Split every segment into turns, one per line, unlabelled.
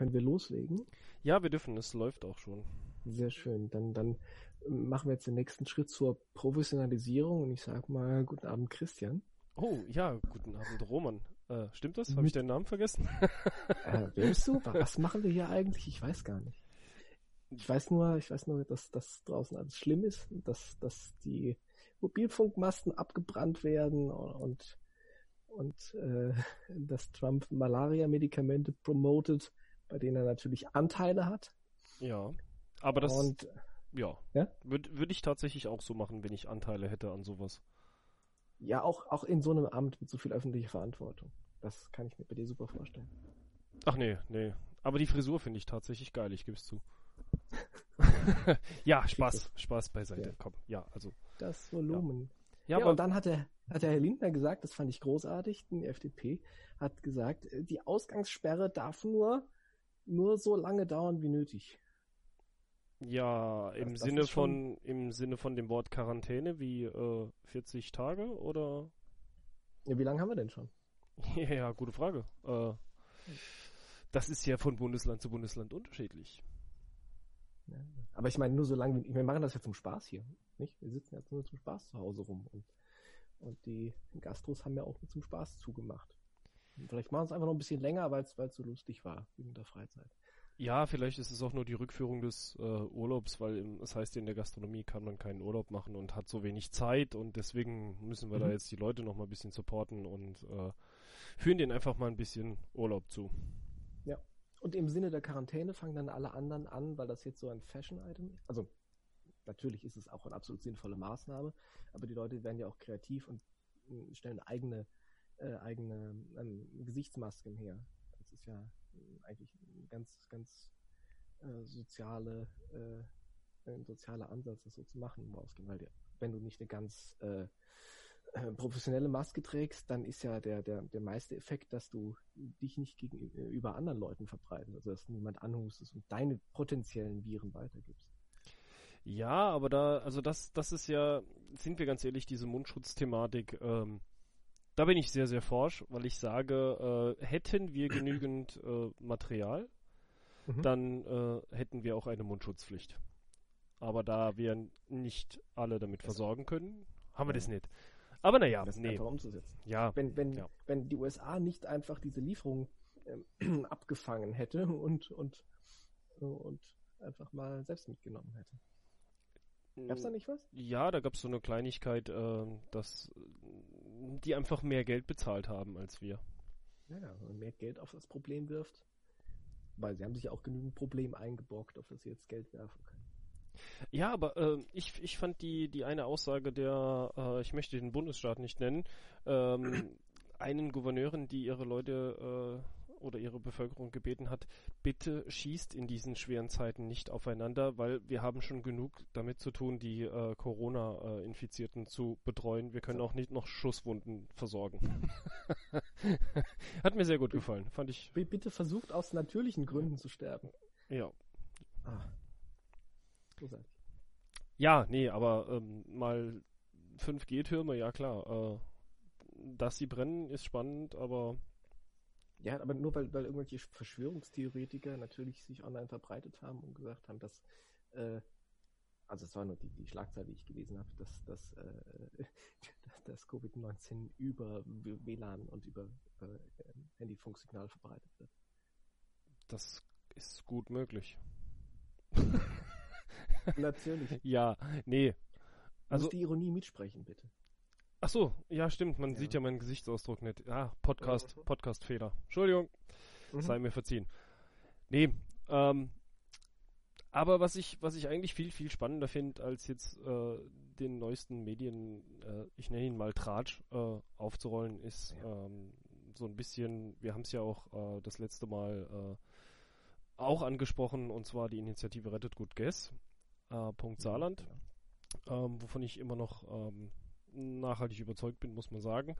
können wir loslegen?
Ja, wir dürfen, es läuft auch schon.
Sehr schön. Dann, dann machen wir jetzt den nächsten Schritt zur Professionalisierung und ich sag mal, guten Abend, Christian.
Oh, ja, guten Abend, Roman. Äh, stimmt das? Habe ich deinen Namen vergessen?
Äh, wer bist du? Was machen wir hier eigentlich? Ich weiß gar nicht. Ich weiß nur, ich weiß nur, dass das draußen alles schlimm ist, dass, dass die Mobilfunkmasten abgebrannt werden und, und äh, dass Trump Malaria-Medikamente promotet, bei denen er natürlich Anteile hat.
Ja, aber das,
Und
ja,
Ja?
würde würd ich tatsächlich auch so machen, wenn ich Anteile hätte an sowas.
ja, auch, auch in so einem Amt mit so viel öffentlicher Verantwortung. Das kann ich mir bei dir super vorstellen.
Ach nee, nee. Aber die Frisur finde ich tatsächlich geil, ich gebe es zu. ja, Spaß, Spaß beiseite.
Ja.
Komm, ja, also.
Das Volumen.
Ja,
Ja,
aber
und dann hat der, hat der Herr Lindner gesagt, das fand ich großartig, die FDP hat gesagt, äh, die Ausgangssperre darf nur, nur so lange dauern wie nötig.
ja, im
das
Sinne
schon-
von im Sinne von dem Wort Quarantäne wie äh, 40 Tage oder
Ja, wie lange haben wir denn schon?
ja, ja, gute Frage. Äh, das ist ja von Bundesland zu Bundesland unterschiedlich.
Ja. Aber ich meine, nur so lange, wir machen das ja zum Spaß hier, nicht? Wir sitzen jetzt nur zum Spaß zu Hause rum und, und die Gastros haben ja auch nur zum Spaß zugemacht. Vielleicht machen wir es einfach noch ein bisschen länger, weil es es so lustig war wegen der Freizeit.
Ja, vielleicht ist es auch nur die Rückführung des äh, Urlaubs, weil im, das heißt, in der Gastronomie kann man keinen Urlaub machen und hat so wenig Zeit und deswegen müssen wir da
Mhm.
jetzt die Leute noch mal ein bisschen supporten und äh, führen denen einfach mal ein bisschen Urlaub zu.
Und im Sinne der Quarantäne fangen dann alle anderen an, weil das jetzt so ein Fashion-Item ist. Also natürlich ist es auch eine absolut sinnvolle Maßnahme, aber die Leute werden ja auch kreativ und äh, stellen eigene, äh, eigene ähm, Gesichtsmasken her. Das ist ja äh, eigentlich ein ganz, ganz äh, soziale, äh, ein sozialer Ansatz, das so zu machen im Ausgehen, weil dir, wenn du nicht eine ganz äh, äh, professionelle Maske trägst, dann ist ja der, der, der meiste Effekt, dass du dich nicht gegenüber anderen Leuten verbreitest, also dass niemand anhustest und deine potenziellen Viren weitergibst.
Ja, aber da, also das, das ist ja, sind wir ganz ehrlich, diese Mundschutzthematik, ähm, da bin ich sehr, sehr forsch, weil ich sage, äh, hätten wir genügend äh, Material,
Mhm.
dann äh, hätten wir auch eine Mundschutzpflicht. Aber da wir nicht alle damit versorgen können, haben wir das nicht. Aber naja,
das
nee,
umzusetzen.
ja,
Wenn, wenn,
Ja.
wenn die USA nicht einfach diese Lieferung ähm, abgefangen hätte und, und, äh, und einfach mal selbst mitgenommen hätte. Gab's da nicht was?
Ja, da gab es so eine Kleinigkeit, äh, dass die einfach mehr Geld bezahlt haben als wir.
Ja, man mehr Geld auf das Problem wirft. Weil sie haben sich ja auch genügend Problem eingebrockt, auf das sie jetzt Geld werfen können.
Ja, aber äh, ich, ich fand die, die eine Aussage der, äh, ich möchte den Bundesstaat nicht nennen, ähm, einen Gouverneurin, die ihre Leute äh, oder ihre Bevölkerung gebeten hat, bitte schießt in diesen schweren Zeiten nicht aufeinander, weil wir haben schon genug damit zu tun, die äh, Corona-Infizierten zu betreuen. Wir können auch nicht noch Schusswunden versorgen. Hat mir sehr gut gefallen, fand ich.
Bitte versucht aus natürlichen Gründen zu sterben.
Ja,
Ah. Großartig.
Ja, nee, aber ähm, mal 5G-Türme, ja klar. Äh, dass sie brennen, ist spannend, aber
Ja, aber nur weil, weil irgendwelche Verschwörungstheoretiker natürlich sich online verbreitet haben und gesagt haben, dass, äh, also es war nur die, die Schlagzeile, die ich gelesen habe, dass, dass, äh, dass Covid-19 über WLAN und über, äh, Handyfunksignal verbreitet wird.
das ist gut möglich.
Natürlich.
Ja, nee.
Also
Also,
die Ironie mitsprechen, bitte.
Ach so, ja, stimmt, man
Ja.
sieht ja meinen Gesichtsausdruck nicht. Ah, Podcast,
Mhm.
Podcast-Fehler. Entschuldigung,
Mhm.
sei mir verziehen. Nee, ähm, aber was ich, was ich eigentlich viel, viel spannender finde, als jetzt äh, den neuesten Medien, äh, ich nenne ihn mal Tratsch, äh, aufzurollen, ist ähm, so ein bisschen, wir haben es ja auch äh, das letzte Mal äh, auch angesprochen, und zwar die Initiative Rettet Gut Guess, äh, Punkt Saarland, ähm, wovon ich immer noch ähm, nachhaltig überzeugt bin, muss man sagen,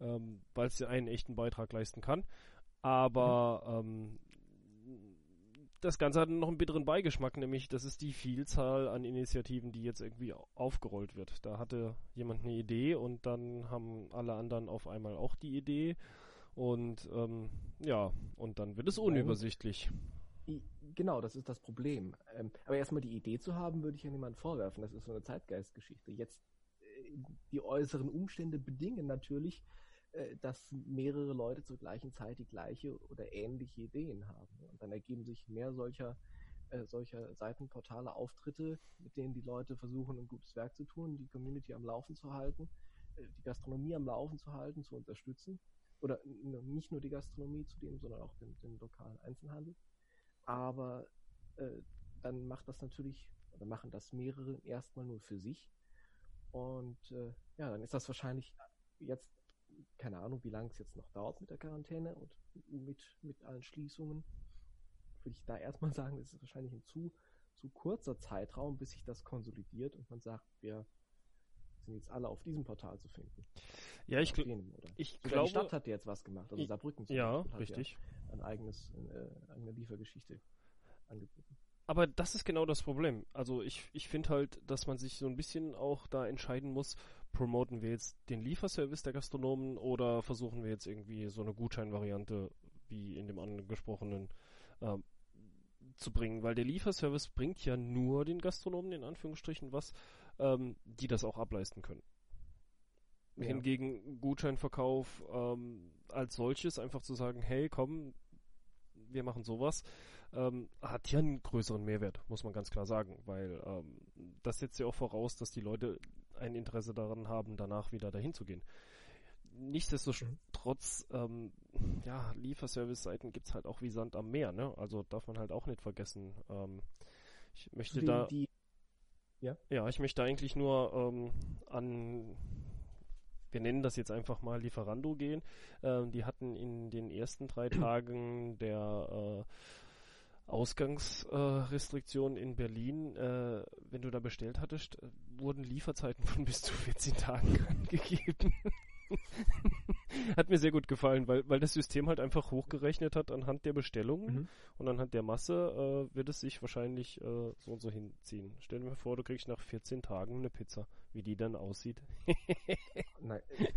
ähm, weil es ja einen echten Beitrag leisten kann. Aber ähm, das Ganze hat noch einen bitteren Beigeschmack, nämlich das ist die Vielzahl an Initiativen, die jetzt irgendwie au- aufgerollt wird. Da hatte jemand eine Idee und dann haben alle anderen auf einmal auch die Idee und ähm, ja, und dann wird es unübersichtlich.
Genau, das ist das Problem. Ähm, aber erstmal die Idee zu haben, würde ich ja niemand vorwerfen. Das ist so eine Zeitgeistgeschichte. Jetzt, die äußeren Umstände bedingen natürlich, äh, dass mehrere Leute zur gleichen Zeit die gleiche oder ähnliche Ideen haben. Und dann ergeben sich mehr solcher, äh, solcher Seitenportale, Auftritte, mit denen die Leute versuchen, ein gutes Werk zu tun, die Community am Laufen zu halten, äh, die Gastronomie am Laufen zu halten, zu unterstützen. Oder nicht nur die Gastronomie zu dem, sondern auch den, den lokalen Einzelhandel. Aber äh, dann macht das natürlich, oder machen das mehrere erstmal nur für sich. Und äh, ja, dann ist das wahrscheinlich jetzt, keine Ahnung, wie lange es jetzt noch dauert mit der Quarantäne und mit, mit allen Schließungen. Würde ich da erstmal sagen, das ist wahrscheinlich ein zu, zu kurzer Zeitraum, bis sich das konsolidiert und man sagt, wir sind jetzt alle auf diesem Portal zu finden.
Ja, ich, gl ich glaube.
Die Stadt hat jetzt was gemacht, also Saarbrücken
Ja, richtig.
Ja ein eigenes, äh, eine Liefergeschichte angeboten.
Aber das ist genau das Problem. Also ich, ich finde halt, dass man sich so ein bisschen auch da entscheiden muss, promoten wir jetzt den Lieferservice der Gastronomen oder versuchen wir jetzt irgendwie so eine Gutscheinvariante wie in dem angesprochenen äh, zu bringen, weil der Lieferservice bringt ja nur den Gastronomen in Anführungsstrichen was, ähm, die das auch ableisten können. Ja. Hingegen Gutscheinverkauf ähm, als solches, einfach zu sagen, hey, komm, wir machen sowas, ähm, hat ja einen größeren Mehrwert, muss man ganz klar sagen, weil ähm, das setzt ja auch voraus, dass die Leute ein Interesse daran haben, danach wieder dahin zu gehen. Nichtsdestotrotz, ähm, ja, Lieferservice-Seiten gibt's halt auch wie Sand am Meer, ne? Also darf man halt auch nicht vergessen. Ähm, ich möchte die, da, die, ja? ja, ich möchte eigentlich nur ähm, an wir nennen das jetzt einfach mal Lieferando gehen. Ähm, die hatten in den ersten drei Tagen der äh, Ausgangsrestriktionen in Berlin, äh, wenn du da bestellt hattest, wurden Lieferzeiten von bis zu 14 Tagen angegeben. hat mir sehr gut gefallen, weil, weil das System halt einfach hochgerechnet hat anhand der Bestellungen mhm. und anhand der Masse äh, wird es sich wahrscheinlich äh, so und so hinziehen. Stell dir vor, du kriegst nach 14 Tagen eine Pizza, wie die dann aussieht.
Nein.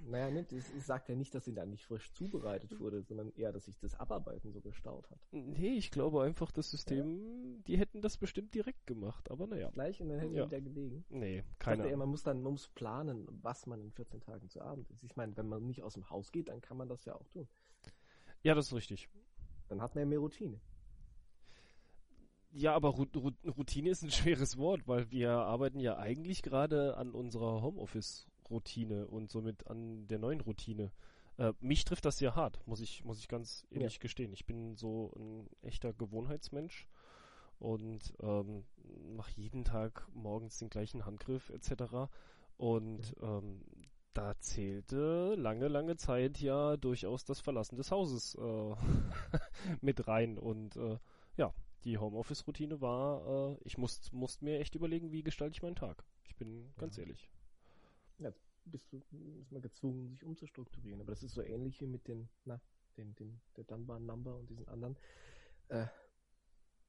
Naja, ne, das, das sagt ja nicht, dass sie dann nicht frisch zubereitet wurde, sondern eher, dass sich das Abarbeiten so gestaut hat.
Nee, ich glaube einfach, das System, ja. die hätten das bestimmt direkt gemacht, aber naja.
Gleich in der Hände ja. wieder gelegen.
Nee, keine Ahnung.
Man muss dann, man muss planen, was man in 14 Tagen zu Abend isst. Ich meine, wenn man nicht aus dem Haus geht, dann kann man das ja auch tun.
Ja, das ist richtig.
Dann hat man ja mehr Routine.
Ja, aber Routine ist ein schweres Wort, weil wir arbeiten ja eigentlich gerade an unserer Homeoffice Routine und somit an der neuen Routine. Äh, mich trifft das sehr hart, muss ich, muss ich ganz ehrlich ja. gestehen. Ich bin so ein echter Gewohnheitsmensch und ähm, mache jeden Tag morgens den gleichen Handgriff etc. Und ja. ähm, da zählte lange, lange Zeit ja durchaus das Verlassen des Hauses äh, mit rein. Und äh, ja, die Homeoffice-Routine war, äh, ich musste musst mir echt überlegen, wie gestalte ich meinen Tag. Ich bin ganz ja. ehrlich.
Ja, bist du ist man gezwungen, sich umzustrukturieren. Aber das ist so ähnlich wie mit den, na, den, den, der Dunbar Number und diesen anderen. Äh,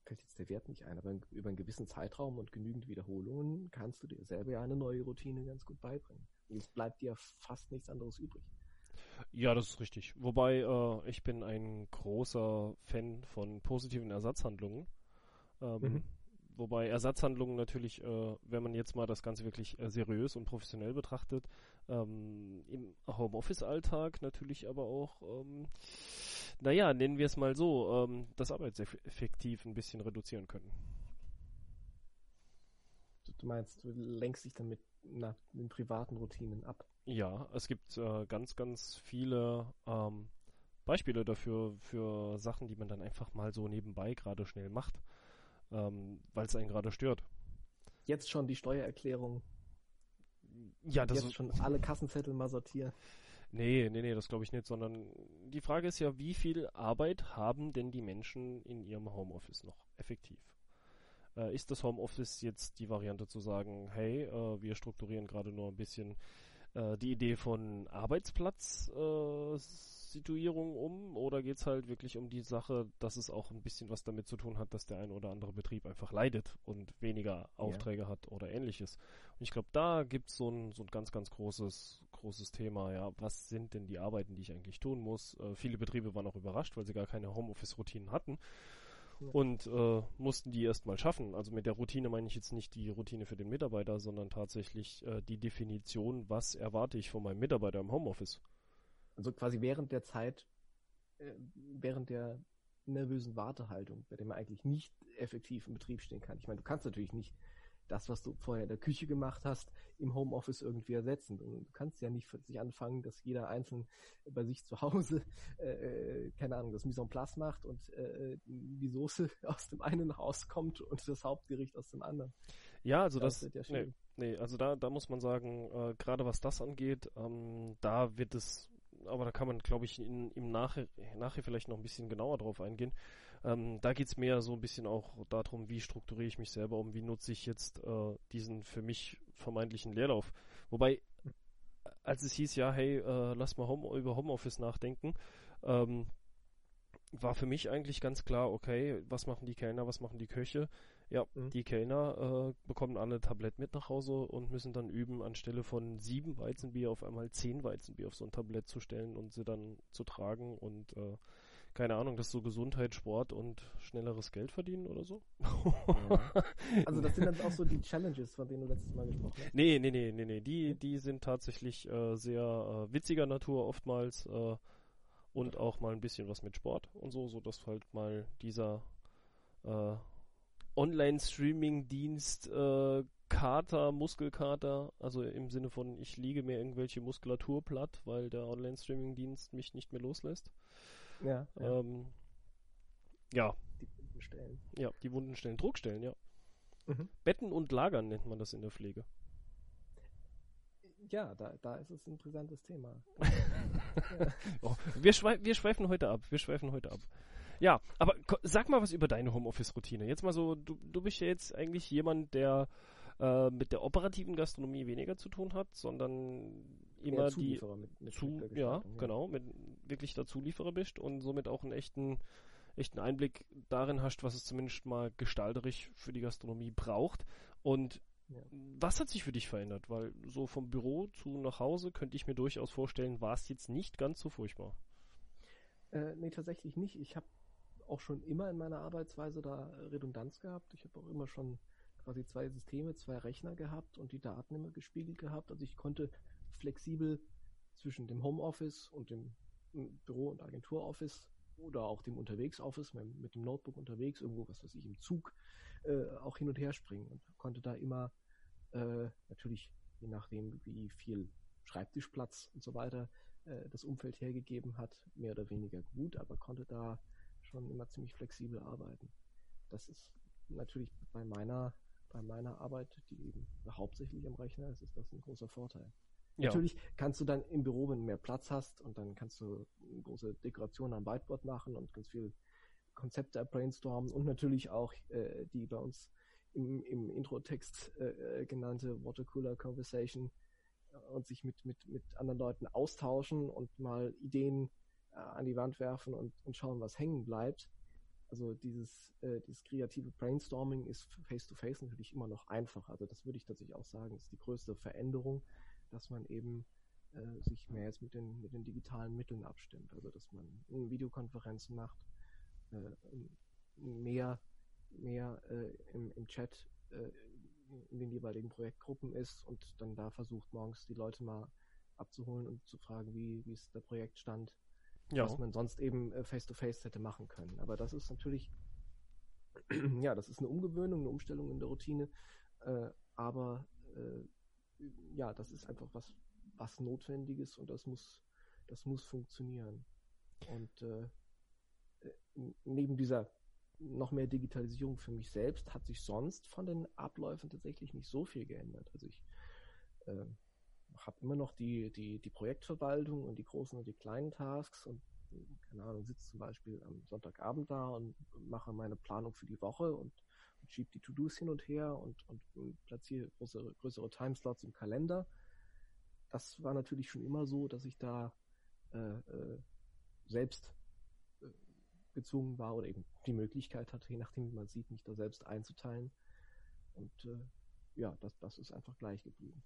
fällt jetzt der Wert nicht ein, aber über einen gewissen Zeitraum und genügend Wiederholungen kannst du dir selber ja eine neue Routine ganz gut beibringen. Und es bleibt dir fast nichts anderes übrig.
Ja, das ist richtig. Wobei äh, ich bin ein großer Fan von positiven Ersatzhandlungen. Ähm, mhm. Wobei Ersatzhandlungen natürlich, äh, wenn man jetzt mal das Ganze wirklich äh, seriös und professionell betrachtet, ähm, im Homeoffice-Alltag natürlich aber auch, ähm, naja, nennen wir es mal so, ähm, das Arbeitseffektiv ein bisschen reduzieren können.
Du meinst, du lenkst dich dann mit na, den privaten Routinen ab?
Ja, es gibt äh, ganz, ganz viele ähm, Beispiele dafür, für Sachen, die man dann einfach mal so nebenbei gerade schnell macht ähm, weil es einen gerade stört.
Jetzt schon die Steuererklärung.
Ja, das
Jetzt ist schon alle Kassenzettel mal sortieren.
Nee, nee, nee, das glaube ich nicht, sondern die Frage ist ja, wie viel Arbeit haben denn die Menschen in ihrem Homeoffice noch effektiv? Äh, ist das Homeoffice jetzt die Variante zu sagen, hey, äh, wir strukturieren gerade nur ein bisschen äh, die Idee von Arbeitsplatz Situierung um oder geht es halt wirklich um die Sache, dass es auch ein bisschen was damit zu tun hat, dass der ein oder andere Betrieb einfach leidet und weniger Aufträge ja. hat oder ähnliches. Und ich glaube, da gibt so es so ein ganz, ganz großes, großes Thema, ja, was sind denn die Arbeiten, die ich eigentlich tun muss? Äh, viele Betriebe waren auch überrascht, weil sie gar keine Homeoffice-Routinen hatten. und äh, mussten die erstmal schaffen. Also mit der Routine meine ich jetzt nicht die Routine für den Mitarbeiter, sondern tatsächlich äh, die Definition, was erwarte ich von meinem Mitarbeiter im Homeoffice.
Also quasi während der Zeit, äh, während der nervösen Wartehaltung, bei der man eigentlich nicht effektiv im Betrieb stehen kann. Ich meine, du kannst natürlich nicht das, was du vorher in der Küche gemacht hast, im Homeoffice irgendwie ersetzen. Du kannst ja nicht sich anfangen, dass jeder einzeln bei sich zu Hause, äh, äh, keine Ahnung, das Mise en place macht und äh, die Soße aus dem einen rauskommt und das Hauptgericht aus dem anderen.
Ja, also das, das ja nee, nee, also da, da muss man sagen, äh, gerade was das angeht, ähm, da wird es, aber da kann man, glaube ich, in, im Nachher, nachher vielleicht noch ein bisschen genauer drauf eingehen. Ähm, da geht's mehr so ein bisschen auch darum, wie strukturiere ich mich selber um, wie nutze ich jetzt äh, diesen für mich vermeintlichen Leerlauf. Wobei, als es hieß, ja, hey, äh, lass mal Home, über Homeoffice nachdenken, ähm, war für mich eigentlich ganz klar, okay, was machen die Kellner, was machen die Köche? Ja, mhm. die Kellner äh, bekommen alle Tablett mit nach Hause und müssen dann üben, anstelle von sieben Weizenbier auf einmal zehn Weizenbier auf so ein Tablett zu stellen und sie dann zu tragen und äh, keine Ahnung, das ist so Gesundheit, Sport und schnelleres Geld verdienen oder so.
Ja. Also das sind dann auch so die Challenges, von denen du letztes Mal gesprochen hast.
Nee, nee, nee, nee, nee. Die, die sind tatsächlich äh, sehr äh, witziger Natur oftmals äh, und auch mal ein bisschen was mit Sport und so, so dass halt mal dieser äh, Online-Streaming-Dienst äh, Kater, Muskelkater, also im Sinne von ich liege mir irgendwelche Muskulatur platt, weil der Online-Streaming-Dienst mich nicht mehr loslässt.
Ja.
Ja. Ähm, ja.
Die wunden Stellen.
Ja, die wunden Stellen. Druckstellen, ja. Mhm. Betten und Lagern nennt man das in der Pflege.
Ja, da, da ist es ein brisantes Thema.
oh, wir, schweif, wir schweifen heute ab. Wir schweifen heute ab. Ja, aber sag mal was über deine Homeoffice-Routine. Jetzt mal so, du, du bist ja jetzt eigentlich jemand, der äh, mit der operativen Gastronomie weniger zu tun hat, sondern immer die
mit, mit
zu, ja, ja, genau, mit wirklich der Zulieferer bist und somit auch einen echten, echten Einblick darin hast, was es zumindest mal gestalterisch für die Gastronomie braucht. Und ja. was hat sich für dich verändert? Weil so vom Büro zu nach Hause könnte ich mir durchaus vorstellen, war es jetzt nicht ganz so furchtbar.
Äh, nee, tatsächlich nicht. Ich habe auch schon immer in meiner Arbeitsweise da Redundanz gehabt. Ich habe auch immer schon quasi zwei Systeme, zwei Rechner gehabt und die Daten immer gespiegelt gehabt. Also ich konnte flexibel zwischen dem Homeoffice und dem Büro- und Agenturoffice oder auch dem Unterwegsoffice mit dem Notebook unterwegs, irgendwo, was weiß ich, im Zug, äh, auch hin und her springen und konnte da immer äh, natürlich, je nachdem, wie viel Schreibtischplatz und so weiter äh, das Umfeld hergegeben hat, mehr oder weniger gut, aber konnte da schon immer ziemlich flexibel arbeiten. Das ist natürlich bei meiner, bei meiner Arbeit, die eben hauptsächlich am Rechner ist, ist das ein großer Vorteil. Ja. Natürlich kannst du dann im Büro, wenn du mehr Platz hast und dann kannst du große Dekoration am Whiteboard machen und ganz viel Konzepte brainstormen und natürlich auch äh, die bei uns im, im Intro-Text äh, genannte Watercooler Conversation äh, und sich mit, mit, mit anderen Leuten austauschen und mal Ideen äh, an die Wand werfen und, und schauen, was hängen bleibt. Also dieses, äh, dieses kreative Brainstorming ist face-to-face -face natürlich immer noch einfacher. Also das würde ich tatsächlich auch sagen, ist die größte Veränderung dass man eben äh, sich mehr jetzt mit den, mit den digitalen Mitteln abstimmt. Also dass man Videokonferenzen macht, äh, mehr, mehr äh, im, im Chat äh, in den jeweiligen Projektgruppen ist und dann da versucht morgens die Leute mal abzuholen und zu fragen, wie, wie ist der Projektstand, ja. was man sonst eben äh, face-to-face -face hätte machen können. Aber das ist natürlich, ja, das ist eine Umgewöhnung, eine Umstellung in der Routine, äh, aber äh, ja, das ist einfach was, was Notwendiges und das muss, das muss funktionieren. Und äh, äh, neben dieser noch mehr Digitalisierung für mich selbst hat sich sonst von den Abläufen tatsächlich nicht so viel geändert. Also ich äh, habe immer noch die, die, die Projektverwaltung und die großen und die kleinen Tasks und keine Ahnung, sitze zum Beispiel am Sonntagabend da und mache meine Planung für die Woche und und schiebe die To-Dos hin und her und, und, und platziere größere, größere Timeslots im Kalender. Das war natürlich schon immer so, dass ich da äh, äh, selbst äh, gezwungen war oder eben die Möglichkeit hatte, je nachdem wie man sieht, mich da selbst einzuteilen. Und äh, ja, das, das ist einfach gleich geblieben.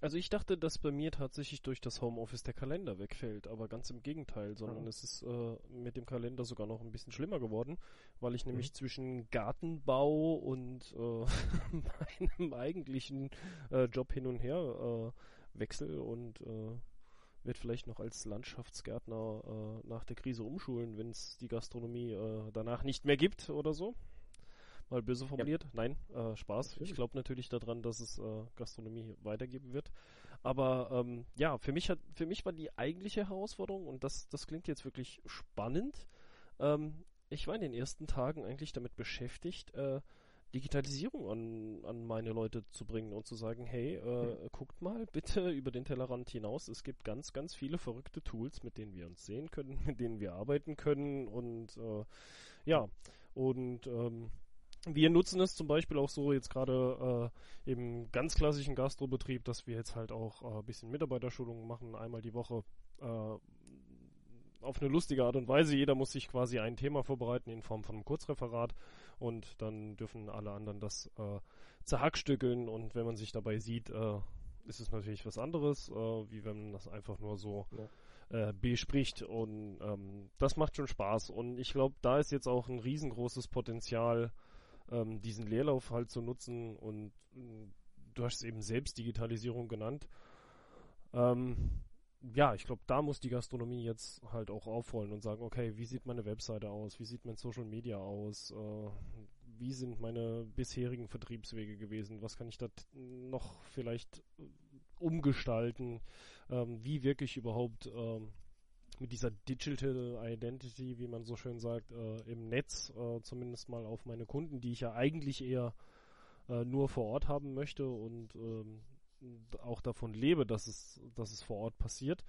Also ich dachte, dass bei mir tatsächlich durch das Homeoffice der Kalender wegfällt, aber ganz im Gegenteil, sondern
Ah.
es ist äh, mit dem Kalender sogar noch ein bisschen schlimmer geworden, weil ich nämlich
Mhm.
zwischen Gartenbau und äh, meinem eigentlichen äh, Job hin und her äh, wechsel und äh, wird vielleicht noch als Landschaftsgärtner äh, nach der Krise umschulen, wenn es die Gastronomie äh, danach nicht mehr gibt oder so. Mal böse formuliert. Nein, äh, Spaß.
Natürlich.
Ich glaube natürlich daran, dass es äh, Gastronomie weitergeben wird. Aber ähm, ja, für mich hat, für mich war die eigentliche Herausforderung und das, das klingt jetzt wirklich spannend. Ähm, ich war in den ersten Tagen eigentlich damit beschäftigt, äh, Digitalisierung an, an meine Leute zu bringen und zu sagen, hey, äh, guckt mal bitte über den Tellerrand hinaus. Es gibt ganz, ganz viele verrückte Tools, mit denen wir uns sehen können, mit denen wir arbeiten können und äh, ja, und ähm, wir nutzen es zum Beispiel auch so jetzt gerade äh, im ganz klassischen Gastrobetrieb, dass wir jetzt halt auch äh, ein bisschen Mitarbeiterschulungen machen, einmal die Woche äh, auf eine lustige Art und Weise. Jeder muss sich quasi ein Thema vorbereiten in Form von einem Kurzreferat und dann dürfen alle anderen das äh, zerhackstückeln. Und wenn man sich dabei sieht, äh, ist es natürlich was anderes, äh, wie wenn man das einfach nur so äh, bespricht. Und ähm, das macht schon Spaß. Und ich glaube, da ist jetzt auch ein riesengroßes Potenzial, ähm, diesen Leerlauf halt zu nutzen und mh, du hast eben selbst Digitalisierung genannt. Ähm, ja, ich glaube, da muss die Gastronomie jetzt halt auch aufrollen und sagen, okay, wie sieht meine Webseite aus, wie sieht mein Social Media aus, äh, wie sind meine bisherigen Vertriebswege gewesen, was kann ich da noch vielleicht äh, umgestalten, ähm, wie wirklich überhaupt ähm, mit dieser Digital Identity, wie man so schön sagt, äh, im Netz äh, zumindest mal auf meine Kunden, die ich ja eigentlich eher äh, nur vor Ort haben möchte und ähm, auch davon lebe, dass es, dass es vor Ort passiert.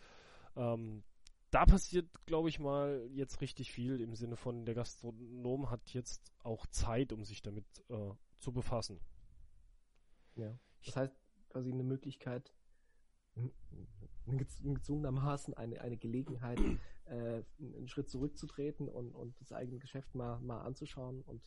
Ähm, da passiert, glaube ich mal, jetzt richtig viel im Sinne von, der Gastronom hat jetzt auch Zeit, um sich damit äh, zu befassen.
Ja. Das heißt, quasi eine Möglichkeit, gezwungenermaßen eine, eine Gelegenheit, äh, einen Schritt zurückzutreten und, und das eigene Geschäft mal, mal anzuschauen und,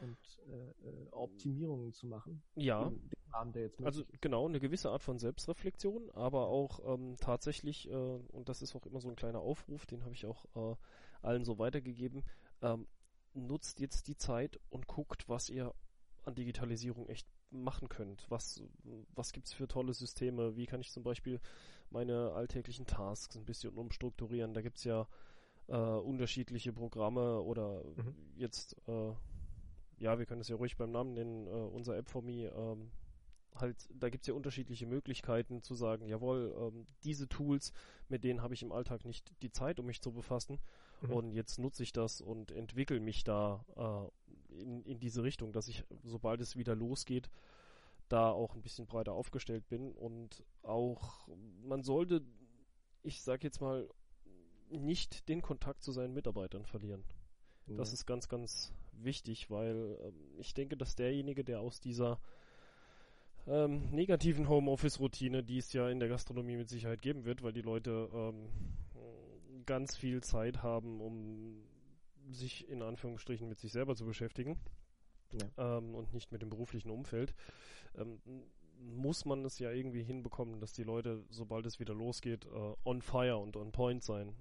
und äh, äh, Optimierungen zu machen.
Ja.
Rahmen, der jetzt
Also
ist.
genau, eine gewisse Art von Selbstreflexion, aber auch ähm, tatsächlich, äh, und das ist auch immer so ein kleiner Aufruf, den habe ich auch äh, allen so weitergegeben, ähm, nutzt jetzt die Zeit und guckt, was ihr an Digitalisierung echt machen könnt. Was, was gibt's für tolle Systeme? Wie kann ich zum Beispiel meine alltäglichen Tasks ein bisschen umstrukturieren? Da gibt's ja äh, unterschiedliche Programme oder
Mhm.
jetzt, äh, ja, wir können es ja ruhig beim Namen nennen, äh, unser App for Me, ähm, halt, da gibt's ja unterschiedliche Möglichkeiten zu sagen, jawohl, ähm, diese Tools, mit denen habe ich im Alltag nicht die Zeit, um mich zu befassen.
Mhm.
Und jetzt nutze ich das und entwickle mich da äh, in, in diese Richtung, dass ich, sobald es wieder losgeht, da auch ein bisschen breiter aufgestellt bin. Und auch, man sollte, ich sag jetzt mal, nicht den Kontakt zu seinen Mitarbeitern verlieren. Das
Ja.
ist ganz, ganz wichtig, weil ähm, ich denke, dass derjenige, der aus dieser ähm, negativen Homeoffice-Routine, die es ja in der Gastronomie mit Sicherheit geben wird, weil die Leute ähm, ganz viel Zeit haben, um sich in Anführungsstrichen mit sich selber zu beschäftigen ähm, und nicht mit dem beruflichen Umfeld, ähm, muss man es ja irgendwie hinbekommen, dass die Leute, sobald es wieder losgeht, äh, on fire und on point sein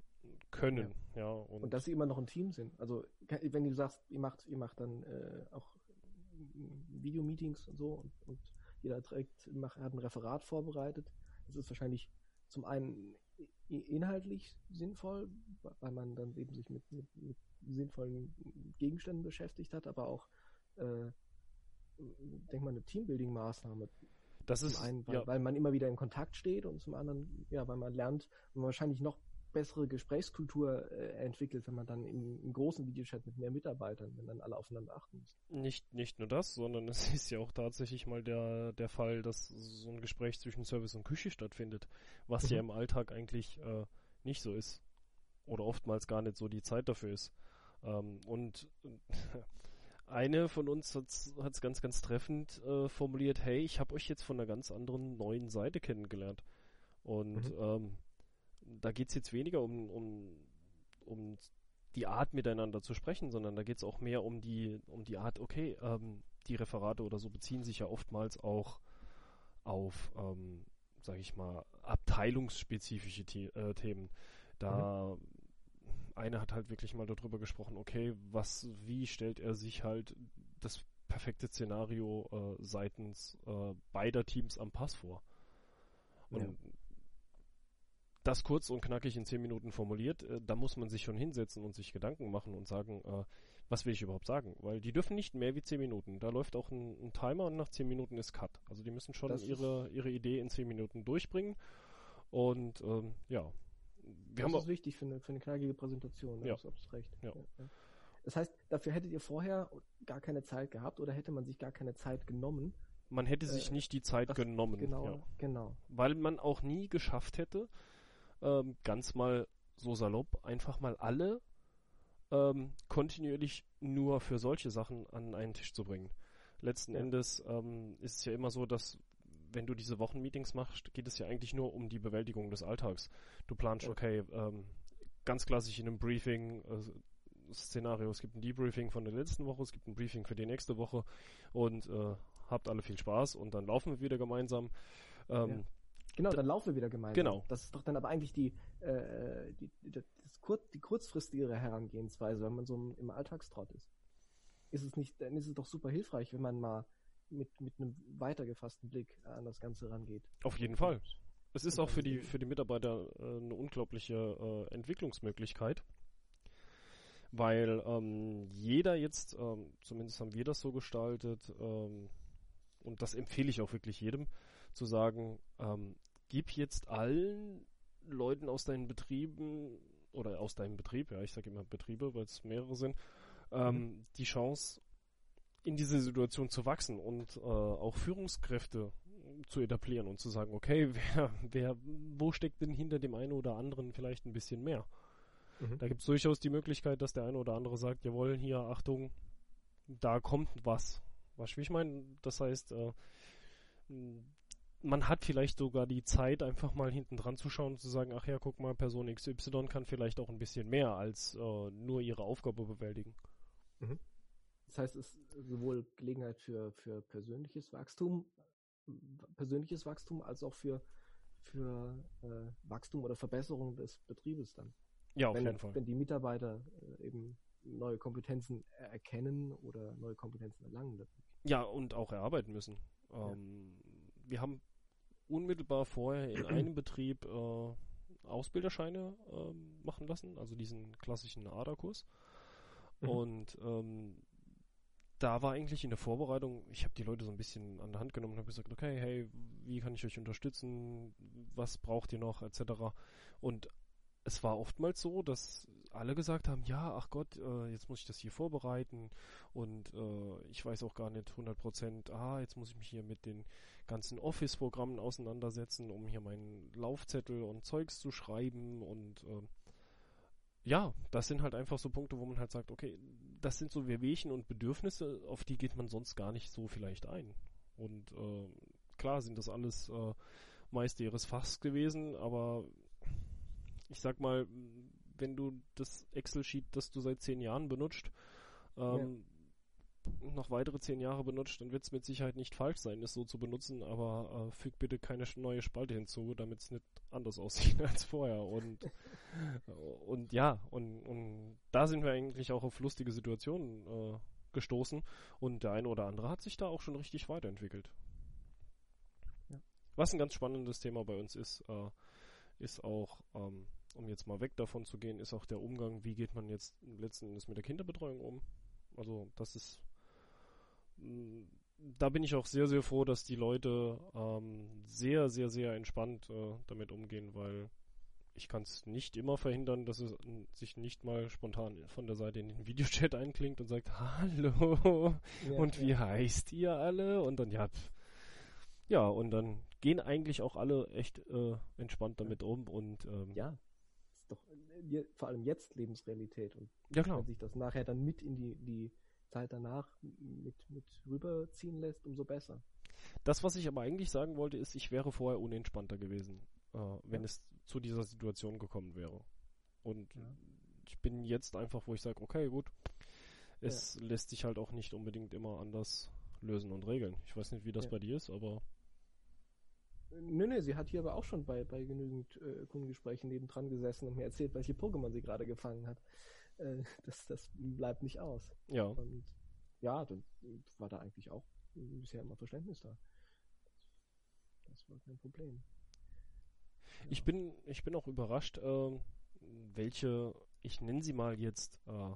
können. Ja, und,
Und dass sie immer noch ein Team sind. Also wenn du sagst, ihr macht, ihr macht dann äh, auch Videomeetings und so und, und jeder trägt, macht, hat ein Referat vorbereitet. Das ist wahrscheinlich zum einen inhaltlich sinnvoll, weil man dann eben sich mit, mit, mit sinnvollen Gegenständen beschäftigt hat, aber auch, äh, denke mal, eine Teambuilding-Maßnahme.
das
Zum
ist
einen, weil,
ja,
weil man immer wieder in Kontakt steht und zum anderen, ja, weil man lernt, man wahrscheinlich noch bessere Gesprächskultur äh, entwickelt, wenn man dann im, im großen Videochat mit mehr Mitarbeitern, wenn dann alle aufeinander achten müssen.
nicht, nicht nur das, sondern es ist ja auch tatsächlich mal der, der Fall, dass so ein Gespräch zwischen Service und Küche stattfindet, was ja
Mhm.
im Alltag eigentlich äh, nicht so ist. Oder oftmals gar nicht so die Zeit dafür ist. Ähm, und eine von uns hat es ganz, ganz treffend äh, formuliert, hey, ich habe euch jetzt von einer ganz anderen neuen Seite kennengelernt. Und
Mhm.
ähm, da geht es jetzt weniger um, um, um die Art miteinander zu sprechen, sondern da geht es auch mehr um die, um die Art, okay, ähm, die Referate oder so beziehen sich ja oftmals auch auf ähm, sage ich mal, abteilungsspezifische The äh, Themen. Da mhm. Eine hat halt wirklich mal darüber gesprochen, okay, was, wie stellt er sich halt das perfekte Szenario äh, seitens äh, beider Teams am Pass vor. Und ja. das kurz und knackig in zehn Minuten formuliert, äh, da muss man sich schon hinsetzen und sich Gedanken machen und sagen, äh, was will ich überhaupt sagen? Weil die dürfen nicht mehr wie zehn Minuten. Da läuft auch ein, ein Timer und nach zehn Minuten ist Cut. Also die müssen schon ihre, ihre Idee in zehn Minuten durchbringen. Und ähm, ja.
Wir das ist wichtig für eine, für eine knackige Präsentation.
Ja.
Du hast recht.
Ja.
ja. Das heißt, dafür hättet ihr vorher gar keine Zeit gehabt oder hätte man sich gar keine Zeit genommen?
Man hätte äh, sich nicht die Zeit genommen.
Genau, ja. genau.
Weil man auch nie geschafft hätte, ähm, ganz mal so salopp, einfach mal alle ähm, kontinuierlich nur für solche Sachen an einen Tisch zu bringen. Letzten ja. Endes ähm, ist es ja immer so, dass wenn du diese Wochenmeetings machst, geht es ja eigentlich nur um die Bewältigung des Alltags. Du planst, okay, ähm, ganz klassisch in einem Briefing, äh, Szenario, es gibt ein Debriefing von der letzten Woche, es gibt ein Briefing für die nächste Woche und äh, habt alle viel Spaß und dann laufen wir wieder gemeinsam. Ähm, ja.
Genau, dann laufen wir wieder gemeinsam.
Genau.
Das ist doch dann aber eigentlich die, äh, die, die, kurz, die kurzfristigere Herangehensweise, wenn man so im Alltagstrott ist. Ist es nicht, dann ist es doch super hilfreich, wenn man mal mit, mit einem weitergefassten Blick an das Ganze rangeht.
Auf jeden Fall. Es ist auch für die, für die Mitarbeiter äh, eine unglaubliche äh, Entwicklungsmöglichkeit, weil ähm, jeder jetzt, ähm, zumindest haben wir das so gestaltet, ähm, und das empfehle ich auch wirklich jedem, zu sagen, ähm, gib jetzt allen Leuten aus deinen Betrieben oder aus deinem Betrieb, ja, ich sage immer Betriebe, weil es mehrere sind, ähm, mhm. die Chance, in diese Situation zu wachsen und äh, auch Führungskräfte zu etablieren und zu sagen, okay, wer, wer, wo steckt denn hinter dem einen oder anderen vielleicht ein bisschen mehr? Mhm. Da gibt es durchaus die Möglichkeit, dass der eine oder andere sagt, jawohl, hier, Achtung, da kommt was. Was ich meine? Das heißt, äh, man hat vielleicht sogar die Zeit, einfach mal hinten dran zu schauen und zu sagen, ach ja, guck mal, Person XY kann vielleicht auch ein bisschen mehr als äh, nur ihre Aufgabe bewältigen.
Mhm. Das heißt, es ist sowohl Gelegenheit für, für persönliches Wachstum, persönliches Wachstum, als auch für, für äh, Wachstum oder Verbesserung des Betriebes dann.
Ja, auf
wenn,
jeden Fall.
Wenn die Mitarbeiter äh, eben neue Kompetenzen erkennen oder neue Kompetenzen erlangen.
Ja, und auch erarbeiten müssen. Ähm, ja. Wir haben unmittelbar vorher in einem Betrieb äh, Ausbilderscheine äh, machen lassen, also diesen klassischen ADA-Kurs. Mhm. Und ähm, da war eigentlich in der Vorbereitung, ich habe die Leute so ein bisschen an der Hand genommen und habe gesagt, okay, hey, wie kann ich euch unterstützen? Was braucht ihr noch, etc. Und es war oftmals so, dass alle gesagt haben, ja, ach Gott, äh, jetzt muss ich das hier vorbereiten und äh, ich weiß auch gar nicht 100 Prozent, ah, jetzt muss ich mich hier mit den ganzen Office-Programmen auseinandersetzen, um hier meinen Laufzettel und Zeugs zu schreiben und äh, ja, das sind halt einfach so Punkte, wo man halt sagt, okay, das sind so Wehwehchen und Bedürfnisse, auf die geht man sonst gar nicht so vielleicht ein. Und äh, klar sind das alles äh, Meister ihres Fachs gewesen, aber ich sag mal, wenn du das Excel-Sheet, das du seit zehn Jahren benutzt, ähm. Noch weitere zehn Jahre benutzt, dann wird es mit Sicherheit nicht falsch sein, es so zu benutzen, aber äh, füg bitte keine neue Spalte hinzu, damit es nicht anders aussieht als vorher. Und, und ja, und, und da sind wir eigentlich auch auf lustige Situationen äh, gestoßen und der eine oder andere hat sich da auch schon richtig weiterentwickelt. Ja. Was ein ganz spannendes Thema bei uns ist, äh, ist auch ähm, um jetzt mal weg davon zu gehen, ist auch der Umgang, wie geht man jetzt letzten Endes mit der Kinderbetreuung um. Also das ist, da bin ich auch sehr, sehr froh, dass die Leute ähm, sehr, sehr, sehr entspannt äh, damit umgehen, weil ich kann es nicht immer verhindern, dass es sich nicht mal spontan von der Seite in den Videochat einklingt und sagt, hallo, ja, und ja. wie heißt ihr alle? Und dann, ja, pff, ja, und dann gehen eigentlich auch alle echt äh, entspannt damit um und ähm,
ja, doch äh, vor allem jetzt Lebensrealität. Und
ja, klar.
wenn sich das nachher dann mit in die, die Zeit danach mit, mit rüberziehen lässt, umso besser.
Das, was ich aber eigentlich sagen wollte, ist, ich wäre vorher unentspannter gewesen, äh, wenn ja. es zu dieser Situation gekommen wäre. Und ja. ich bin jetzt einfach, wo ich sage, okay, gut, es ja. lässt sich halt auch nicht unbedingt immer anders lösen und regeln. Ich weiß nicht, wie das bei dir ist, aber
Nö, nö, sie hat hier aber auch schon bei, bei genügend äh, Kundengesprächen nebendran gesessen und mir erzählt, welche Pokémon sie gerade gefangen hat. Äh, das, das bleibt nicht aus.
Ja.
Und ja, dann war da eigentlich auch bisher immer Verständnis da. Das war kein Problem.
Ich bin, ich bin auch überrascht, äh, welche, ich nenne sie mal jetzt äh,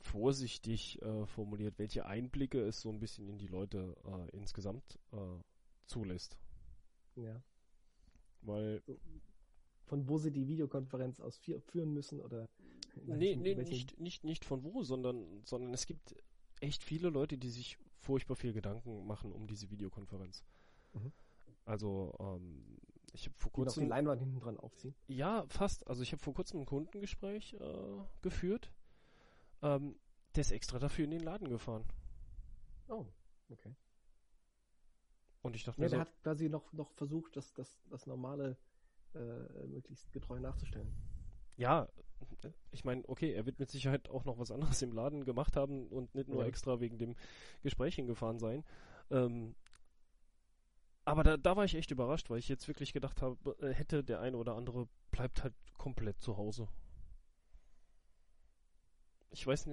vorsichtig äh, formuliert, welche Einblicke es so ein bisschen in die Leute äh, insgesamt äh, zulässt.
Ja.
Weil.
Von wo sie die Videokonferenz aus führen müssen oder.
Nee, nee, nicht, nicht, nicht von wo, sondern, sondern es gibt echt viele Leute, die sich furchtbar viel Gedanken machen um diese Videokonferenz. Mhm. Also, ähm, ich habe vor kurzem.
Die Leinwand hinten dran aufziehen?
Ja, fast. Also ich habe vor kurzem ein Kundengespräch äh, geführt. Ähm, der ist extra dafür in den Laden gefahren.
Oh, okay.
Und ich dachte
ja,
mir
der
so,
hat quasi noch, noch versucht, das, das, das Normale äh, möglichst getreu nachzustellen.
Ja, ich meine, okay, er wird mit Sicherheit auch noch was anderes im Laden gemacht haben und nicht nur ja. extra wegen dem Gespräch hingefahren sein. Ähm, aber da, da war ich echt überrascht, weil ich jetzt wirklich gedacht habe, äh, hätte der eine oder andere bleibt halt komplett zu Hause. Ich weiß,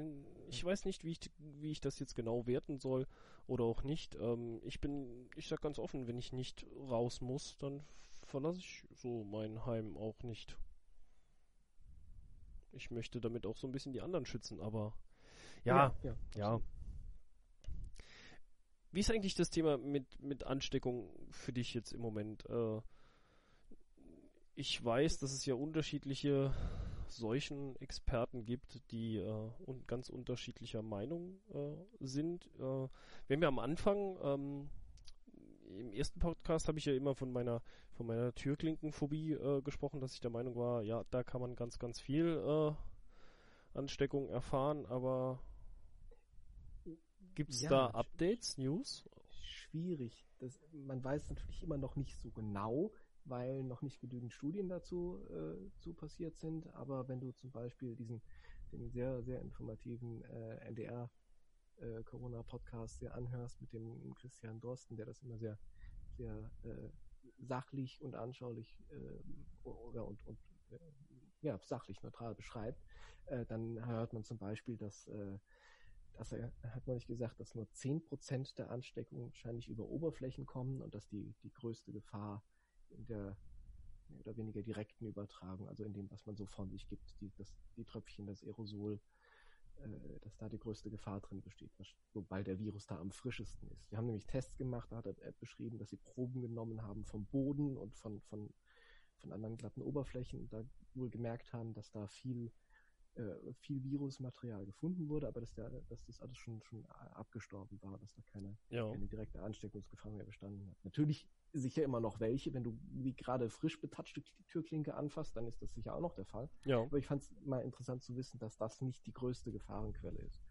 ich weiß nicht, wie ich, wie ich das jetzt genau werten soll oder auch nicht. Ähm, ich bin, ich sag ganz offen, wenn ich nicht raus muss, dann verlasse ich so mein Heim auch nicht. Ich möchte damit auch so ein bisschen die anderen schützen, aber ja, ja, ja. ja. Wie ist eigentlich das Thema mit, mit Ansteckung für dich jetzt im Moment? Äh, ich weiß, dass es ja unterschiedliche Seuchenexperten gibt, die äh, un ganz unterschiedlicher Meinung äh, sind. Äh, wir haben ja am Anfang, ähm, im ersten Podcast habe ich ja immer von meiner von meiner Türklinkenphobie äh, gesprochen, dass ich der Meinung war, ja, da kann man ganz, ganz viel äh, Ansteckung erfahren, aber gibt es ja, da Updates, News?
Schwierig. Das, man weiß natürlich immer noch nicht so genau, weil noch nicht genügend Studien dazu äh, zu passiert sind. Aber wenn du zum Beispiel diesen den sehr, sehr informativen äh, NDR äh, Corona-Podcast dir anhörst mit dem Christian Dorsten, der das immer sehr, sehr äh, sachlich und anschaulich äh, oder und, und äh, ja, sachlich neutral beschreibt, äh, dann hört man zum Beispiel, dass äh, dass er hat nicht gesagt, dass nur 10% der Ansteckungen wahrscheinlich über Oberflächen kommen und dass die, die größte Gefahr in der mehr oder weniger direkten Übertragung, also in dem, was man so von sich gibt, die, das, die Tröpfchen, das Aerosol, äh, dass da die größte Gefahr drin besteht, wobei der Virus da am frischesten ist. Wir haben nämlich Tests gemacht, da hat er beschrieben, dass sie Proben genommen haben vom Boden und von, von, von anderen glatten Oberflächen und da wohl gemerkt haben, dass da viel äh, viel Virusmaterial gefunden wurde, aber dass, der, dass das alles schon, schon abgestorben war, dass da keine, ja. keine direkte Ansteckungsgefahr mehr bestanden hat. Natürlich sicher immer noch welche, wenn du wie gerade frisch betatschte Türklinke anfasst, dann ist das sicher auch noch der Fall. Ja. Aber ich fand es mal interessant zu wissen, dass das nicht die größte Gefahrenquelle ist.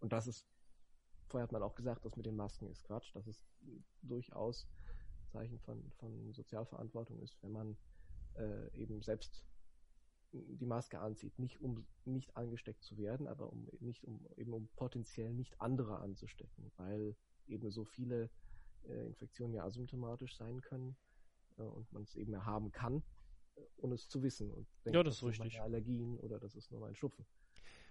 Und das ist, vorher hat man auch gesagt, das mit den Masken ist Quatsch, dass es durchaus Zeichen von, von Sozialverantwortung ist, wenn man äh, eben selbst die Maske anzieht, nicht um nicht angesteckt zu werden, aber um nicht um eben um potenziell nicht andere anzustecken, weil eben so viele äh, Infektionen ja asymptomatisch sein können äh, und man es eben haben kann, äh, ohne es zu wissen und
denkt, ja, das ist richtig.
Allergien oder das ist nur mein Schnupfen.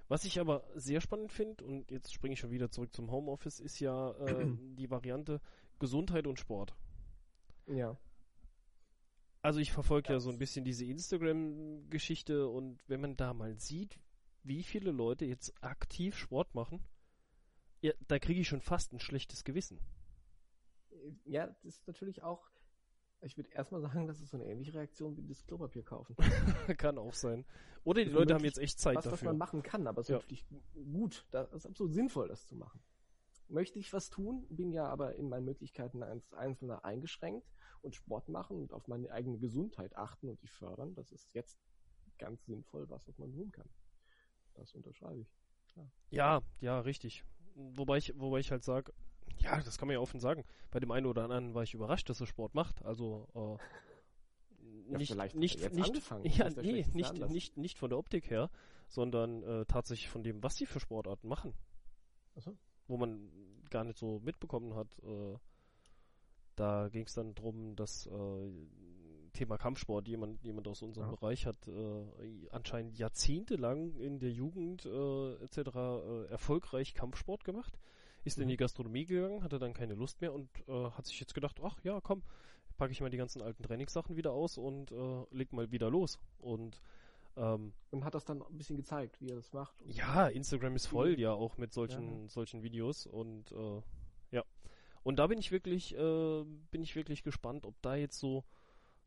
Was ich aber sehr spannend finde, und jetzt springe ich schon wieder zurück zum Homeoffice, ist ja äh, die Variante Gesundheit und Sport.
Ja.
Also ich verfolge ja so ein bisschen diese Instagram-Geschichte und wenn man da mal sieht, wie viele Leute jetzt aktiv Sport machen, ja, da kriege ich schon fast ein schlechtes Gewissen.
Ja, das ist natürlich auch, ich würde erstmal sagen, das ist so eine ähnliche Reaktion wie das Klopapier kaufen.
kann auch sein. Oder die Leute haben jetzt echt Zeit was, dafür. Was
man machen kann, aber es ist ja. natürlich gut, das ist absolut sinnvoll, das zu machen. Möchte ich was tun, bin ja aber in meinen Möglichkeiten als Einzelner eingeschränkt und Sport machen und auf meine eigene Gesundheit achten und die fördern, das ist jetzt ganz sinnvoll, was, was man tun kann. Das unterschreibe ich.
Klar. Ja, ja, richtig. Wobei ich, wobei ich halt sage, ja, das kann man ja offen sagen. Bei dem einen oder anderen war ich überrascht, dass er Sport macht. Also äh, nicht, ja, nicht, nicht, ja, nee, nicht, nicht, nicht von der Optik her, sondern äh, tatsächlich von dem, was sie für Sportarten machen. So. Wo man gar nicht so mitbekommen hat, äh, Da ging es dann darum, dass äh, Thema Kampfsport jemand, jemand aus unserem ja. Bereich hat äh, anscheinend jahrzehntelang in der Jugend äh, etc. Äh, erfolgreich Kampfsport gemacht, ist mhm. in die Gastronomie gegangen, hatte dann keine Lust mehr und äh, hat sich jetzt gedacht, ach ja, komm, packe ich mal die ganzen alten Trainingssachen wieder aus und äh, leg mal wieder los. Und ähm,
und hat das dann ein bisschen gezeigt, wie er das macht.
Ja, Instagram ist voll ja auch mit solchen, ja. solchen Videos und äh, ja. Und da bin ich wirklich, äh, bin ich wirklich gespannt, ob da jetzt so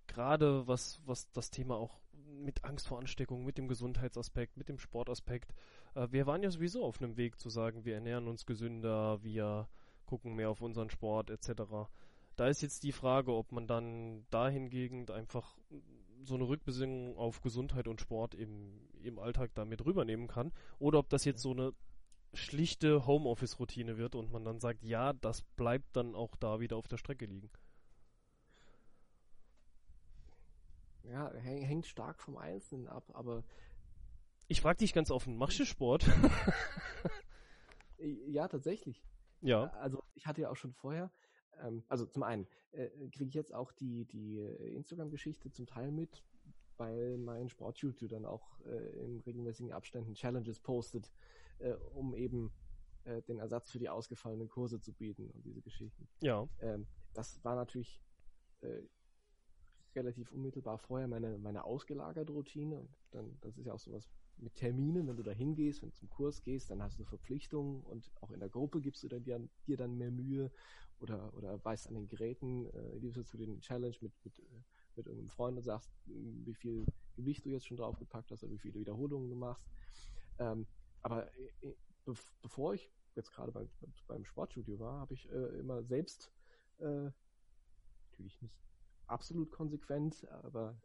gerade was, was das Thema auch mit Angst vor Ansteckung, mit dem Gesundheitsaspekt, mit dem Sportaspekt. Äh, wir waren ja sowieso auf einem Weg zu sagen, wir ernähren uns gesünder, wir gucken mehr auf unseren Sport etc. Da ist jetzt die Frage, ob man dann dahingegen einfach so eine Rückbesinnung auf Gesundheit und Sport im, im Alltag damit rübernehmen kann oder ob das jetzt so eine schlichte Homeoffice-Routine wird und man dann sagt, ja, das bleibt dann auch da wieder auf der Strecke liegen.
Ja, hängt stark vom Einzelnen ab, aber.
Ich frage dich ganz offen, machst du Sport?
ja, tatsächlich.
Ja.
Also ich hatte ja auch schon vorher, ähm, also zum einen äh, kriege ich jetzt auch die, die Instagram-Geschichte zum Teil mit, weil mein Sport-YouTube dann auch äh, in regelmäßigen Abständen Challenges postet, äh, um eben äh, den Ersatz für die ausgefallenen Kurse zu bieten und diese Geschichten.
Ja.
Ähm, das war natürlich äh, relativ unmittelbar vorher meine, meine ausgelagerte Routine. Und dann, das ist ja auch sowas mit Terminen, wenn du da hingehst, wenn du zum Kurs gehst, dann hast du Verpflichtungen und auch in der Gruppe gibst du dann dir, dir dann mehr Mühe oder, oder weißt an den Geräten, äh, liebst du zu den Challenge mit, mit, äh, mit irgendeinem Freund und sagst, wie viel Gewicht du jetzt schon draufgepackt hast oder wie viele Wiederholungen du machst. Ähm, aber äh, be bevor ich jetzt gerade beim, beim Sportstudio war, habe ich äh, immer selbst äh, natürlich nicht absolut konsequent, aber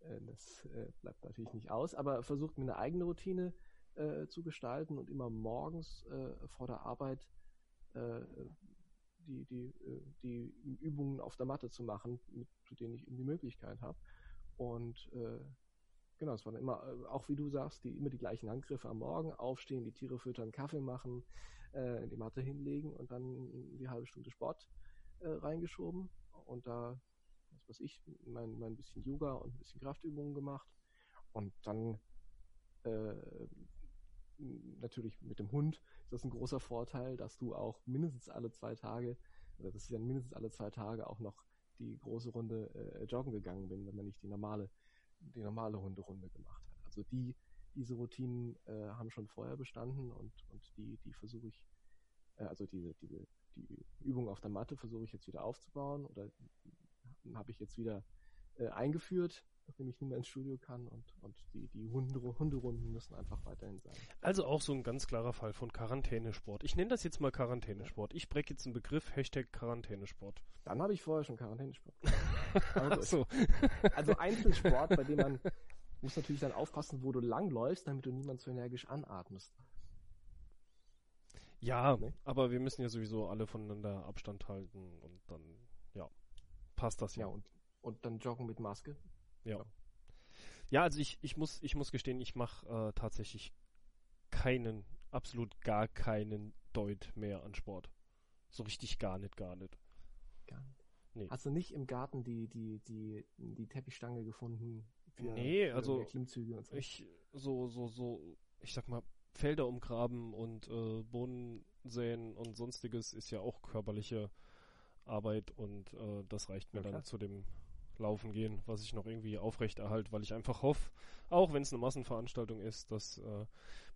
äh, das äh, bleibt natürlich nicht aus, aber versucht mir eine eigene Routine äh, zu gestalten und immer morgens äh, vor der Arbeit äh, die, die, äh, die Übungen auf der Matte zu machen, mit, zu denen ich eben die Möglichkeit habe. Und genau, es waren immer, auch wie du sagst, die immer die gleichen Angriffe am Morgen, aufstehen, die Tiere füttern, Kaffee machen, die Matte hinlegen und dann die halbe Stunde Sport reingeschoben. Und da was weiß ich, mein, mein bisschen Yoga und ein bisschen Kraftübungen gemacht. Und dann äh, natürlich mit dem Hund ist das ein großer Vorteil, dass du auch mindestens alle zwei Tage, oder das ist ja mindestens alle zwei Tage auch noch die große Runde äh, joggen gegangen bin, wenn man nicht die normale, die normale Hunderunde gemacht hat. Also die, diese Routinen äh, haben schon vorher bestanden und, und die, die versuche ich, äh, also diese, diese, die Übung auf der Matte versuche ich jetzt wieder aufzubauen oder habe ich jetzt wieder äh, eingeführt, nachdem ich nicht mehr ins Studio kann und, und die, die Hunde, Hunderunden müssen einfach weiterhin sein.
Also auch so ein ganz klarer Fall von Quarantänesport. Ich nenne das jetzt mal Quarantänesport. Ich breche jetzt einen Begriff, Hashtag Quarantänesport.
Dann habe ich vorher schon Quarantänesport gemacht. so. also Einzelsport, bei dem man muss natürlich dann aufpassen, wo du langläufst, damit du niemand so energisch anatmest.
Ja, nee? aber wir müssen ja sowieso alle voneinander Abstand halten und dann, ja passt das
ja. Ja, und, und dann joggen mit Maske.
Ja. Ja, ja also ich, ich, muss, ich muss gestehen, ich mache äh, tatsächlich keinen, absolut gar keinen Deut mehr an Sport. So richtig gar nicht, gar nicht.
Gar nicht. Nee. Hast du nicht im Garten die, die, die, die Teppichstange gefunden?
Für, nee, für also Klimmzüge und so? ich so, so, so, ich sag mal, Felder umgraben und äh, Bohnen säen und sonstiges ist ja auch körperliche Arbeit und äh, das reicht mir ja, dann zu dem Laufen gehen, was ich noch irgendwie aufrechterhalte, weil ich einfach hoffe, auch wenn es eine Massenveranstaltung ist, dass äh,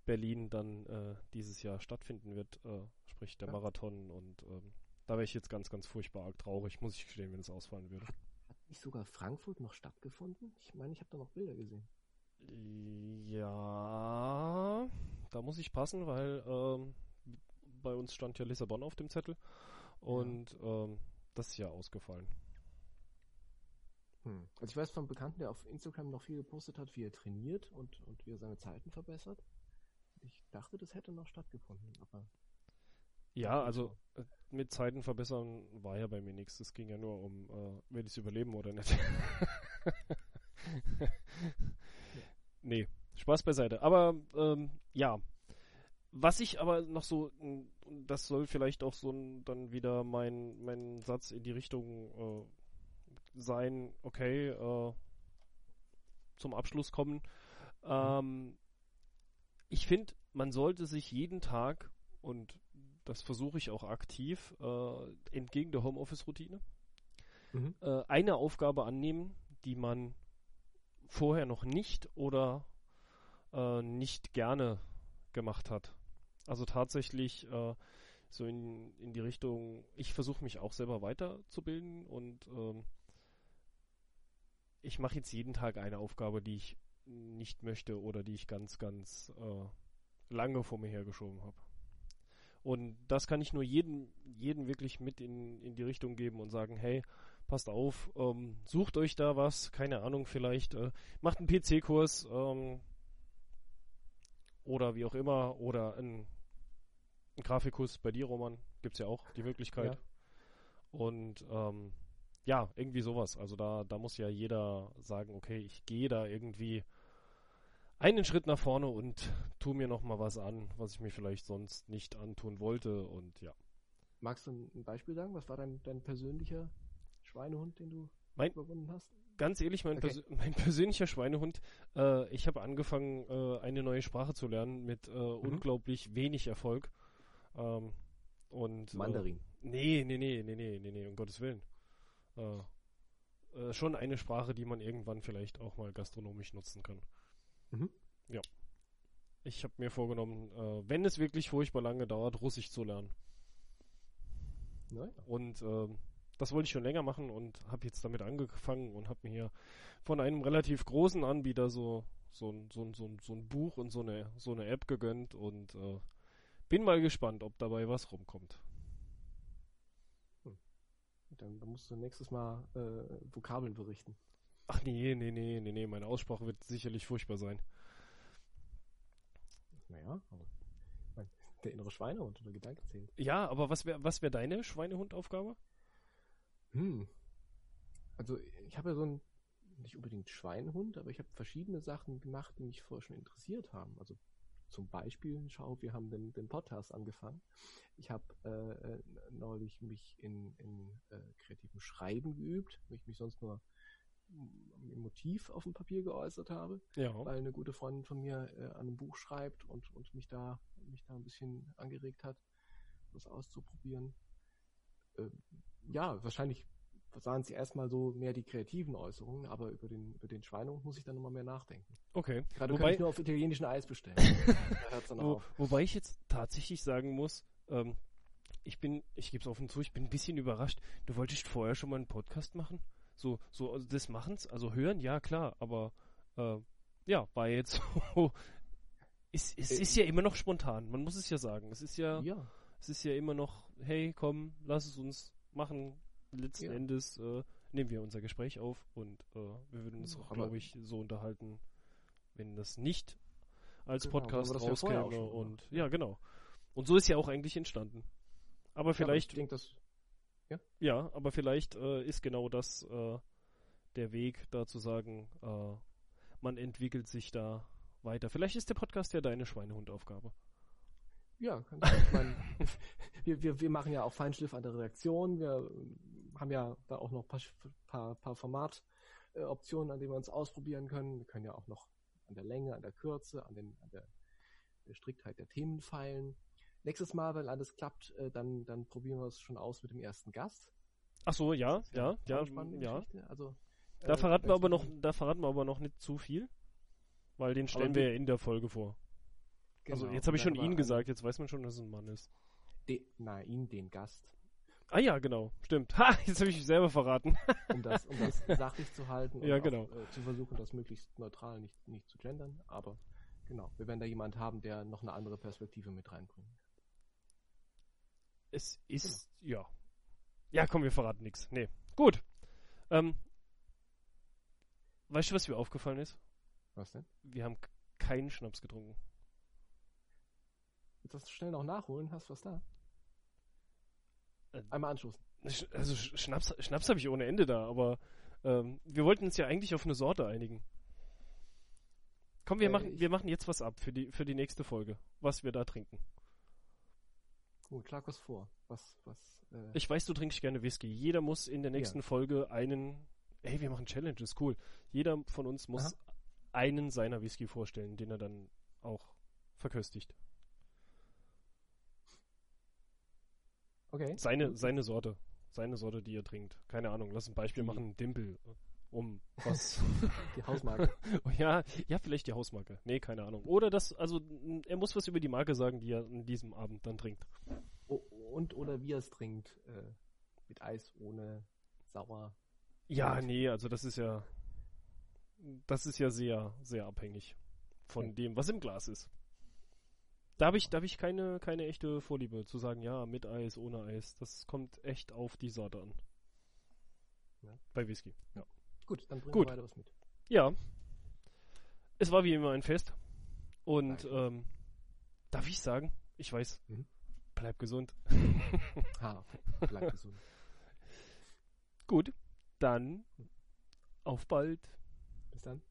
Berlin dann äh, dieses Jahr stattfinden wird, äh, sprich der ja. Marathon und ähm, da wäre ich jetzt ganz, ganz furchtbar arg traurig, muss ich gestehen, wenn es ausfallen würde. Hat,
hat nicht sogar Frankfurt noch stattgefunden? Ich meine, ich habe da noch Bilder gesehen.
Ja, da muss ich passen, weil ähm, bei uns stand ja Lissabon auf dem Zettel. Und ja. ähm, das ist ja ausgefallen.
Hm. Also ich weiß von Bekannten, der auf Instagram noch viel gepostet hat, wie er trainiert und, und wie er seine Zeiten verbessert. Ich dachte, das hätte noch stattgefunden, aber.
Ja, also äh, mit Zeiten verbessern war ja bei mir nichts. Es ging ja nur um, äh, will ich es überleben oder nicht. nee, Spaß beiseite. Aber ähm, ja, was ich aber noch so das soll vielleicht auch so dann wieder mein, mein Satz in die Richtung äh, sein, okay, äh, zum Abschluss kommen. Ähm, ich finde, man sollte sich jeden Tag, und das versuche ich auch aktiv, äh, entgegen der Homeoffice-Routine,
Mhm.
äh, eine Aufgabe annehmen, die man vorher noch nicht oder äh, nicht gerne gemacht hat. Also tatsächlich äh, so in, in die Richtung, ich versuche mich auch selber weiterzubilden und ähm, ich mache jetzt jeden Tag eine Aufgabe, die ich nicht möchte oder die ich ganz, ganz äh, lange vor mir hergeschoben habe. Und das kann ich nur jedem, jedem wirklich mit in, in die Richtung geben und sagen, hey, passt auf, ähm, sucht euch da was, keine Ahnung, vielleicht äh, macht einen PC-Kurs ähm, oder wie auch immer oder ein, ein Grafikkurs bei dir, Roman, gibt's ja auch die Möglichkeit.
Ja.
Und ähm, ja, irgendwie sowas. Also da, da muss ja jeder sagen, okay, ich gehe da irgendwie einen Schritt nach vorne und tu mir noch mal was an, was ich mir vielleicht sonst nicht antun wollte und ja.
Magst du ein ein Beispiel sagen? Was war dein, dein persönlicher Schweinehund, den du
Mein-
überwunden hast?
Ganz ehrlich, mein,
Okay.
persö mein persönlicher Schweinehund, äh, ich habe angefangen, äh, eine neue Sprache zu lernen mit äh,
Mhm.
unglaublich wenig Erfolg. Ähm, und, äh,
Mandarin.
Nee, nee, nee, nee, nee, nee, nee, um Gottes Willen. Äh, äh, schon eine Sprache, die man irgendwann vielleicht auch mal gastronomisch nutzen kann.
Mhm.
Ja. Ich habe mir vorgenommen, wenn es wirklich furchtbar lange dauert, Russisch zu lernen.
Naja.
Und ähm, das wollte ich schon länger machen und habe jetzt damit angefangen und habe mir hier von einem relativ großen Anbieter so so ein, so ein, so ein, so ein Buch und so eine so eine App gegönnt und äh, bin mal gespannt, ob dabei was rumkommt.
Dann, dann musst du nächstes Mal äh, Vokabeln berichten.
Ach nee, nee, nee, nee, nee, meine Aussprache wird sicherlich furchtbar sein.
Naja, aber der innere Schweinehund oder Gedanke zählt.
Ja, aber was wäre was wär deine Schweinehundaufgabe?
Hm. Also ich habe ja so ein, nicht unbedingt Schweinehund, aber ich habe verschiedene Sachen gemacht, die mich vorher schon interessiert haben. Also zum Beispiel, schau, wir haben den, den Podcast angefangen. Ich habe äh, äh, neulich mich in, in äh, kreativem Schreiben geübt, wo ich mich sonst nur im Motiv auf dem Papier geäußert habe,
Ja.
weil eine gute Freundin von mir äh, an einem Buch schreibt und, und mich da mich da ein bisschen angeregt hat, das auszuprobieren. Ähm, ja, wahrscheinlich sahen sie erstmal so mehr die kreativen Äußerungen, aber über den, über den Schweinehund muss ich dann nochmal mehr nachdenken.
Okay.
Gerade kann
Wobei,
ich nur auf italienischen Eis bestellen.
wo, wobei ich jetzt tatsächlich sagen muss, ähm, ich bin, ich gebe es offen zu, ich bin ein bisschen überrascht. Du wolltest vorher schon mal einen Podcast machen? So, so also des Machens? Also hören, ja klar, aber äh, ja, war jetzt so. Es, es
Äh,
ist ja immer noch spontan, man muss es ja sagen. Es ist ja,
Ja,
es ist ja immer noch, hey, komm, lass es uns machen. Letzten
Ja.
Endes äh, nehmen wir unser Gespräch auf und äh, wir würden uns auch,
Aber-
glaube ich, so unterhalten, wenn das nicht als
Genau,
Podcast
ja auch
rauskäme.
schon
Und ja, genau. Und so ist ja auch eigentlich entstanden. Aber vielleicht,
Ja, aber denke, das
ja, aber vielleicht äh, ist genau das äh, der Weg, da zu sagen, äh, man entwickelt sich da weiter. Vielleicht ist der Podcast ja deine Schweinehundaufgabe.
Ja, kann sein. ich meine, wir, wir, wir machen ja auch Feinschliff an der Redaktion. Wir äh, haben ja da auch noch ein paar, paar, paar Formatoptionen, an denen wir uns ausprobieren können. Wir können ja auch noch an der Länge, an der Kürze, an, den, an der, der Striktheit der Themen feilen. Nächstes Mal, wenn alles klappt, äh, dann, dann probieren wir es schon aus mit dem ersten Gast.
Ach so, ja, ja, ja, ja.
Also,
Da
äh,
verraten wir aber noch, da verraten wir aber noch nicht zu viel, weil den stellen
wir-
wir ja in der Folge vor. Also
Genau,
jetzt habe ich schon ihn gesagt, jetzt weiß man schon, dass es ein Mann ist.
De, nein, ihn, den Gast.
Ah ja, genau, stimmt. Ha, jetzt habe ich mich selber verraten.
um das, um das sachlich zu halten und
Ja,
auch,
genau.
äh, zu versuchen, das möglichst neutral nicht, nicht zu gendern. Aber genau, wir werden da jemand haben, der noch eine andere Perspektive mit reinbringt.
Es ist, ja. Ja, komm, wir verraten nichts. Nee. Gut. Ähm, weißt du, was mir aufgefallen ist?
Was denn?
Wir haben keinen Schnaps getrunken.
Willst du das schnell noch nachholen? Hast du was da?
Äh,
Einmal anstoßen.
Also Sch- Schnaps, Schnaps habe ich ohne Ende da, aber ähm, wir wollten uns ja eigentlich auf eine Sorte einigen. Komm, wir
Äh,
machen, wir machen jetzt was ab für die, für die nächste Folge, was wir da trinken.
Gut, schlag was vor. Was, was, äh,
Ich weiß, du trinkst gerne Whisky. Jeder muss in der nächsten
Ja.
Folge einen. Ey, wir machen Challenges, cool. Jeder von uns muss
Aha.
einen seiner Whisky vorstellen, den er dann auch verköstigt.
Okay.
Seine, seine Sorte. Seine Sorte, die er trinkt. Keine Ahnung, lass ein Beispiel
Die-
machen. Dimpel. Um was.
Die Hausmarke.
ja, ja, vielleicht die Hausmarke. Nee, keine Ahnung. Oder das, also, er muss was über die Marke sagen, die er an diesem Abend dann trinkt.
Und oder wie er es trinkt. Äh, mit Eis, ohne sauer.
Ja,
Und-
nee, also das ist ja, das ist ja sehr, sehr abhängig von
Ja.
dem, was im Glas ist. Da habe ich, da hab ich keine, keine echte Vorliebe zu sagen, ja, mit Eis, ohne Eis. Das kommt echt auf die Sorte an.
Ja.
Bei Whisky, ja.
Gut, dann bringen
Gut.
wir weiter was mit.
Ja. Es war wie immer ein Fest. Und
Danke.
ähm, darf ich sagen, ich weiß,
Mhm.
bleib gesund.
Ha, bleib gesund.
Gut, dann auf bald.
Bis dann.